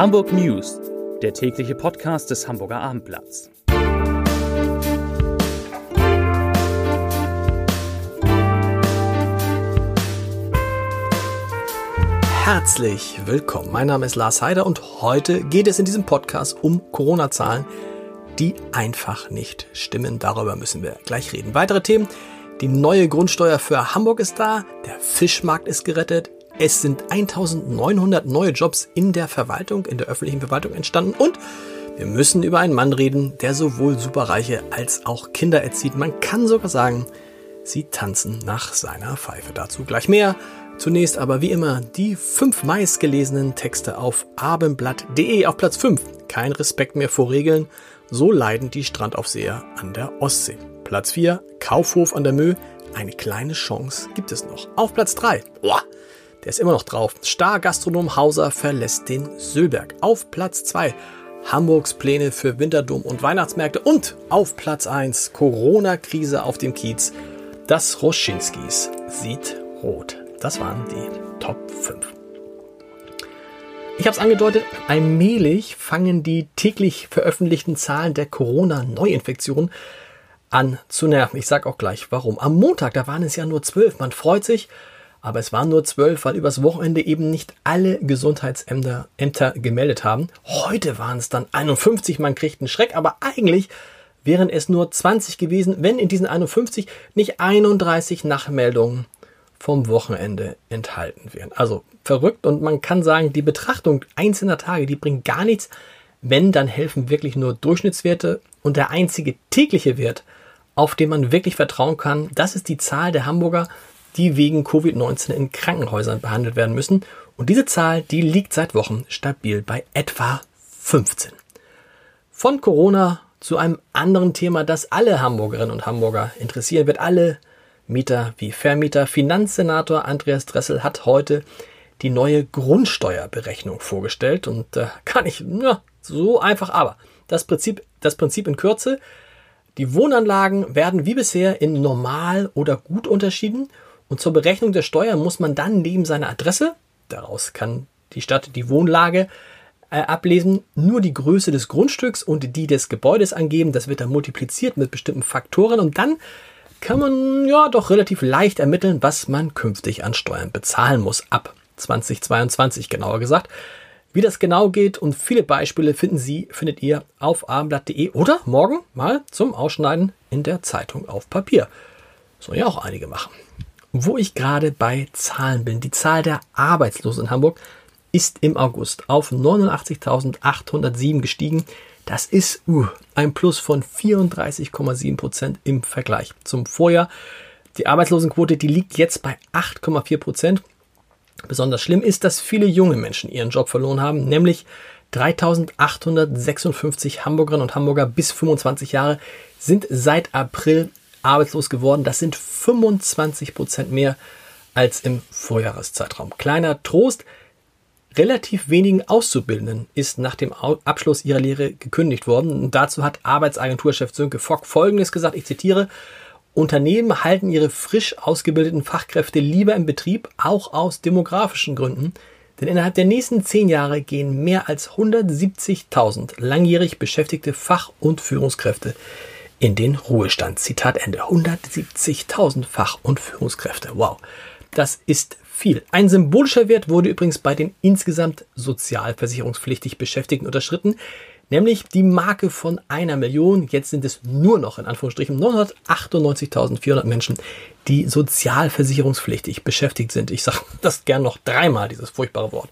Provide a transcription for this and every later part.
Hamburg News, der tägliche Podcast des Hamburger Abendblatts. Herzlich willkommen. Mein Name ist Lars Heider und heute geht es in diesem Podcast um Corona-Zahlen, die einfach nicht stimmen. Darüber müssen wir gleich reden. Weitere Themen. Die neue Grundsteuer für Hamburg ist da, der Fischmarkt ist gerettet, es sind 1900 neue Jobs in der Verwaltung, in der öffentlichen Verwaltung entstanden und wir müssen über einen Mann reden, der sowohl Superreiche als auch Kinder erzieht. Man kann sogar sagen, sie tanzen nach seiner Pfeife. Dazu gleich mehr. Zunächst aber wie immer die fünf meistgelesenen Texte auf abendblatt.de auf Platz 5. Kein Respekt mehr vor Regeln. So leiden die Strandaufseher an der Ostsee. Platz 4. Kaufhof an der Mö. Eine kleine Chance gibt es noch. Auf Platz 3. Boah, der ist immer noch drauf. Star-Gastronom Hauser verlässt den Sülberg. Auf Platz 2 Hamburgs Pläne für Winterdom und Weihnachtsmärkte. Und auf Platz 1 Corona-Krise auf dem Kiez. Das Roschinskis sieht rot. Das waren die Top 5. Ich habe es angedeutet, allmählich fangen die täglich veröffentlichten Zahlen der Corona-Neuinfektionen an zu nerven. Ich sage auch gleich warum. Am Montag, da waren es ja nur 12. Man freut sich, aber es waren nur zwölf, weil übers Wochenende eben nicht alle Gesundheitsämter Ämter gemeldet haben. Heute waren es dann 51, man kriegt einen Schreck, aber eigentlich wären es nur 20 gewesen, wenn in diesen 51 nicht 31 Nachmeldungen vom Wochenende enthalten wären. Also verrückt und man kann sagen, die Betrachtung einzelner Tage, die bringt gar nichts. Wenn, dann helfen wirklich nur Durchschnittswerte und der einzige tägliche Wert, auf den man wirklich vertrauen kann, das ist die Zahl der Hamburger die wegen Covid-19 in Krankenhäusern behandelt werden müssen. Und diese Zahl, die liegt seit Wochen stabil bei etwa 15. Von Corona zu einem anderen Thema, das alle Hamburgerinnen und Hamburger interessieren wird. Alle Mieter wie Vermieter. Finanzsenator Andreas Dressel hat heute die neue Grundsteuerberechnung vorgestellt und äh, kann ich, ja, so einfach, aber das Prinzip, das Prinzip in Kürze. Die Wohnanlagen werden wie bisher in normal oder gut unterschieden und zur Berechnung der Steuer muss man dann neben seiner Adresse, daraus kann die Stadt die Wohnlage äh, ablesen, nur die Größe des Grundstücks und die des Gebäudes angeben. Das wird dann multipliziert mit bestimmten Faktoren und dann kann man ja doch relativ leicht ermitteln, was man künftig an Steuern bezahlen muss. Ab 2022 genauer gesagt. Wie das genau geht und viele Beispiele finden Sie, findet ihr auf abendblatt.de oder morgen mal zum Ausschneiden in der Zeitung auf Papier. Soll ja auch einige machen. Wo ich gerade bei Zahlen bin, die Zahl der Arbeitslosen in Hamburg ist im August auf 89.807 gestiegen. Das ist uh, ein Plus von 34,7 Prozent im Vergleich zum Vorjahr. Die Arbeitslosenquote, die liegt jetzt bei 8,4 Prozent. Besonders schlimm ist, dass viele junge Menschen ihren Job verloren haben, nämlich 3856 Hamburgerinnen und Hamburger bis 25 Jahre sind seit April arbeitslos geworden. Das sind 25 Prozent mehr als im Vorjahreszeitraum. Kleiner Trost. Relativ wenigen Auszubildenden ist nach dem Abschluss ihrer Lehre gekündigt worden. Und dazu hat Arbeitsagenturchef Sönke Fock Folgendes gesagt, ich zitiere, Unternehmen halten ihre frisch ausgebildeten Fachkräfte lieber im Betrieb, auch aus demografischen Gründen, denn innerhalb der nächsten zehn Jahre gehen mehr als 170.000 langjährig beschäftigte Fach- und Führungskräfte in den Ruhestand. Zitat Ende. 170.000 Fach- und Führungskräfte. Wow. Das ist viel. Ein symbolischer Wert wurde übrigens bei den insgesamt sozialversicherungspflichtig Beschäftigten unterschritten, nämlich die Marke von einer Million. Jetzt sind es nur noch in Anführungsstrichen 998.400 Menschen, die sozialversicherungspflichtig beschäftigt sind. Ich sage das gern noch dreimal, dieses furchtbare Wort.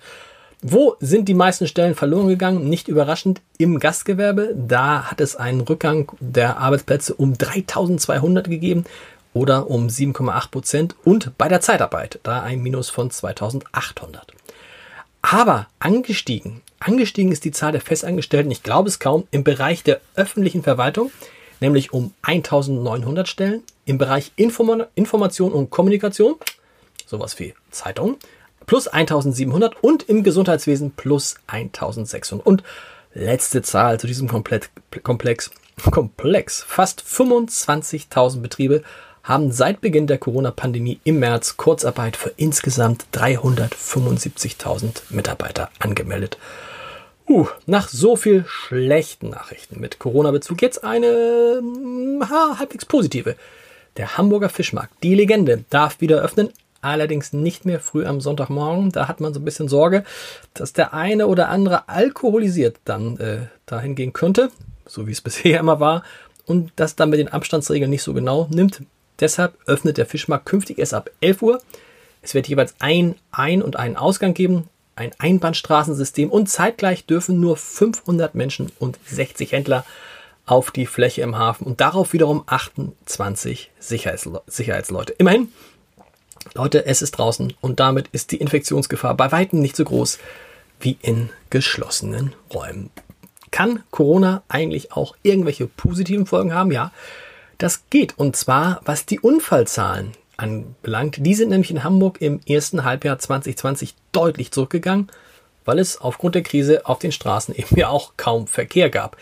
Wo sind die meisten Stellen verloren gegangen? Nicht überraschend im Gastgewerbe. Da hat es einen Rückgang der Arbeitsplätze um 3200 gegeben oder um 7,8 Prozent und bei der Zeitarbeit da ein Minus von 2800. Aber angestiegen, angestiegen ist die Zahl der Festangestellten, ich glaube es kaum, im Bereich der öffentlichen Verwaltung, nämlich um 1900 Stellen, im Bereich Inform Information und Kommunikation, sowas wie Zeitung, plus 1700 und im Gesundheitswesen plus 1600. Und letzte Zahl zu diesem Komplex, Komplex. Fast 25.000 Betriebe haben seit Beginn der Corona-Pandemie im März Kurzarbeit für insgesamt 375.000 Mitarbeiter angemeldet. Uh, nach so viel schlechten Nachrichten mit Corona-Bezug jetzt eine ha, halbwegs positive. Der Hamburger Fischmarkt, die Legende, darf wieder öffnen, allerdings nicht mehr früh am Sonntagmorgen. Da hat man so ein bisschen Sorge, dass der eine oder andere alkoholisiert dann äh, dahin gehen könnte, so wie es bisher immer war, und das dann mit den Abstandsregeln nicht so genau nimmt. Deshalb öffnet der Fischmarkt künftig erst ab 11 Uhr. Es wird jeweils ein Ein- und einen Ausgang geben ein Einbahnstraßensystem und zeitgleich dürfen nur 500 Menschen und 60 Händler auf die Fläche im Hafen und darauf wiederum 28 Sicherheitsle Sicherheitsleute. Immerhin, Leute, es ist draußen und damit ist die Infektionsgefahr bei weitem nicht so groß wie in geschlossenen Räumen. Kann Corona eigentlich auch irgendwelche positiven Folgen haben? Ja, das geht und zwar was die Unfallzahlen anbelangt. Die sind nämlich in Hamburg im ersten Halbjahr 2020 deutlich zurückgegangen, weil es aufgrund der Krise auf den Straßen eben ja auch kaum Verkehr gab.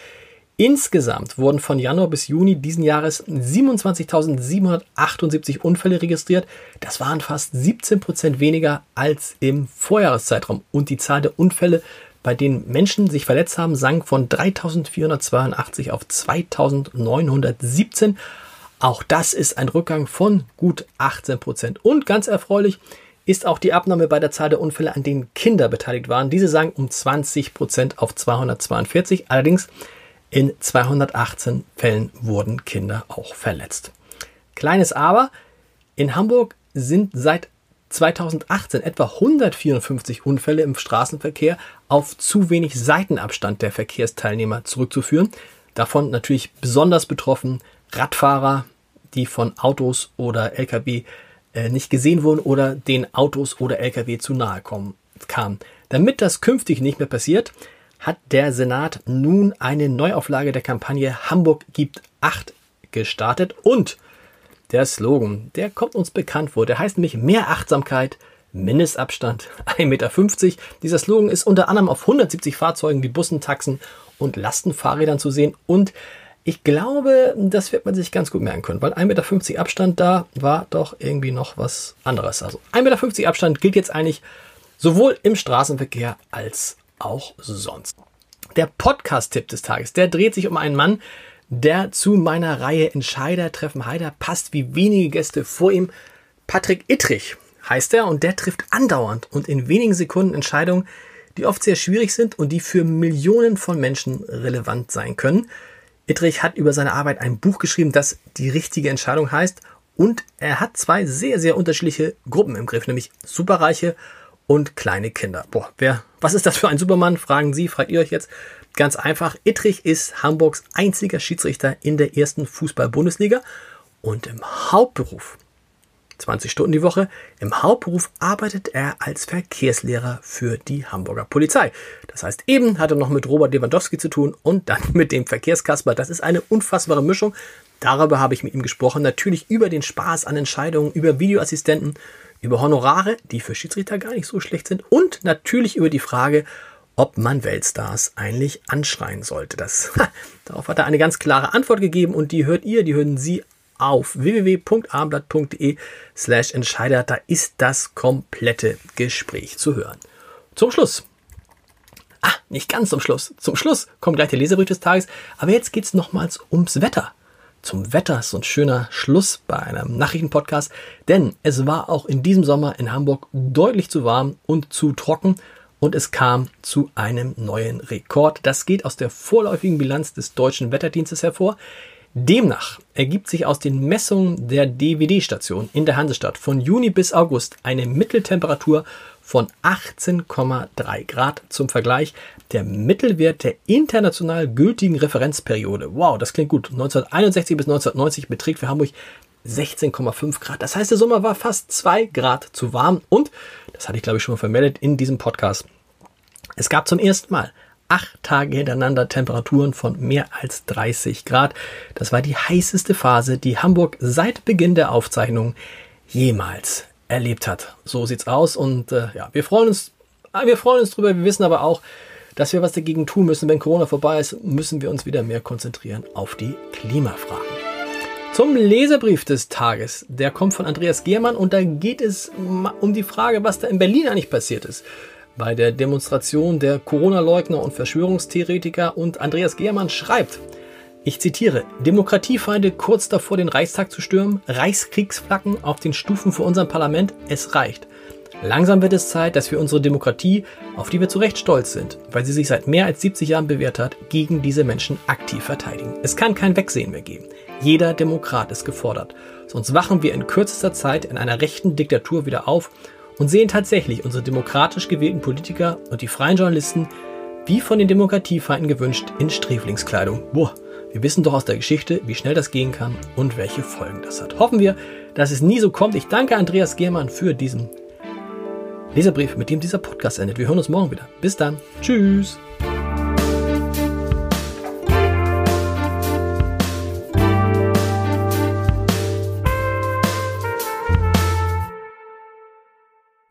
Insgesamt wurden von Januar bis Juni diesen Jahres 27.778 Unfälle registriert. Das waren fast 17 Prozent weniger als im Vorjahreszeitraum. Und die Zahl der Unfälle, bei denen Menschen sich verletzt haben, sank von 3.482 auf 2.917. Auch das ist ein Rückgang von gut 18 Prozent. Und ganz erfreulich ist auch die Abnahme bei der Zahl der Unfälle, an denen Kinder beteiligt waren. Diese sank um 20 Prozent auf 242. Allerdings in 218 Fällen wurden Kinder auch verletzt. Kleines Aber, in Hamburg sind seit 2018 etwa 154 Unfälle im Straßenverkehr auf zu wenig Seitenabstand der Verkehrsteilnehmer zurückzuführen. Davon natürlich besonders betroffen Radfahrer, die von Autos oder Lkw äh, nicht gesehen wurden oder den Autos oder Lkw zu nahe kommen, kamen. Damit das künftig nicht mehr passiert, hat der Senat nun eine Neuauflage der Kampagne Hamburg gibt acht gestartet und der Slogan, der kommt uns bekannt vor. Der heißt nämlich mehr Achtsamkeit, Mindestabstand 1,50 Meter. Dieser Slogan ist unter anderem auf 170 Fahrzeugen wie Bussen, Taxen und Lastenfahrrädern zu sehen und ich glaube, das wird man sich ganz gut merken können, weil 1,50 Meter Abstand da war doch irgendwie noch was anderes. Also 1,50 Meter Abstand gilt jetzt eigentlich sowohl im Straßenverkehr als auch sonst. Der Podcast-Tipp des Tages, der dreht sich um einen Mann, der zu meiner Reihe Entscheider treffen Heider passt wie wenige Gäste vor ihm. Patrick Ittrich heißt er und der trifft andauernd und in wenigen Sekunden Entscheidungen, die oft sehr schwierig sind und die für Millionen von Menschen relevant sein können. Ittrich hat über seine Arbeit ein Buch geschrieben, das die richtige Entscheidung heißt. Und er hat zwei sehr, sehr unterschiedliche Gruppen im Griff, nämlich Superreiche und kleine Kinder. Boah, wer, was ist das für ein Supermann? Fragen Sie, fragt ihr euch jetzt. Ganz einfach. Ittrich ist Hamburgs einziger Schiedsrichter in der ersten Fußball-Bundesliga und im Hauptberuf 20 Stunden die Woche. Im Hauptberuf arbeitet er als Verkehrslehrer für die Hamburger Polizei. Das heißt, eben hat er noch mit Robert Lewandowski zu tun und dann mit dem Verkehrskasper. Das ist eine unfassbare Mischung. Darüber habe ich mit ihm gesprochen. Natürlich über den Spaß an Entscheidungen, über Videoassistenten, über Honorare, die für Schiedsrichter gar nicht so schlecht sind und natürlich über die Frage, ob man Weltstars eigentlich anschreien sollte. Das, darauf hat er eine ganz klare Antwort gegeben und die hört ihr, die hören Sie auf www.abendblatt.de slash Entscheider. Da ist das komplette Gespräch zu hören. Zum Schluss. Ah, nicht ganz zum Schluss. Zum Schluss kommt gleich der Leserbrief des Tages. Aber jetzt geht's nochmals ums Wetter. Zum Wetter ist so ein schöner Schluss bei einem Nachrichtenpodcast, denn es war auch in diesem Sommer in Hamburg deutlich zu warm und zu trocken und es kam zu einem neuen Rekord. Das geht aus der vorläufigen Bilanz des deutschen Wetterdienstes hervor. Demnach ergibt sich aus den Messungen der DWD-Station in der Hansestadt von Juni bis August eine Mitteltemperatur von 18,3 Grad zum Vergleich. Der Mittelwert der international gültigen Referenzperiode, wow, das klingt gut, 1961 bis 1990 beträgt für Hamburg 16,5 Grad. Das heißt, der Sommer war fast 2 Grad zu warm und, das hatte ich glaube ich schon mal vermeldet in diesem Podcast, es gab zum ersten Mal acht Tage hintereinander Temperaturen von mehr als 30 Grad. Das war die heißeste Phase, die Hamburg seit Beginn der Aufzeichnung jemals erlebt hat. So sieht's aus und äh, ja, wir freuen uns, ah, wir freuen uns drüber. Wir wissen aber auch, dass wir was dagegen tun müssen. Wenn Corona vorbei ist, müssen wir uns wieder mehr konzentrieren auf die Klimafragen. Zum Leserbrief des Tages. Der kommt von Andreas Giermann und da geht es um die Frage, was da in Berlin eigentlich passiert ist. Bei der Demonstration der Corona-Leugner und Verschwörungstheoretiker und Andreas Gehrmann schreibt, ich zitiere, Demokratiefeinde kurz davor, den Reichstag zu stürmen, Reichskriegsflaggen auf den Stufen vor unserem Parlament, es reicht. Langsam wird es Zeit, dass wir unsere Demokratie, auf die wir zu Recht stolz sind, weil sie sich seit mehr als 70 Jahren bewährt hat, gegen diese Menschen aktiv verteidigen. Es kann kein Wegsehen mehr geben. Jeder Demokrat ist gefordert. Sonst wachen wir in kürzester Zeit in einer rechten Diktatur wieder auf und sehen tatsächlich unsere demokratisch gewählten Politiker und die freien Journalisten, wie von den Demokratiefeinden gewünscht, in Sträflingskleidung. Boah, wir wissen doch aus der Geschichte, wie schnell das gehen kann und welche Folgen das hat. Hoffen wir, dass es nie so kommt. Ich danke Andreas Gehrmann für diesen Leserbrief, mit dem dieser Podcast endet. Wir hören uns morgen wieder. Bis dann. Tschüss.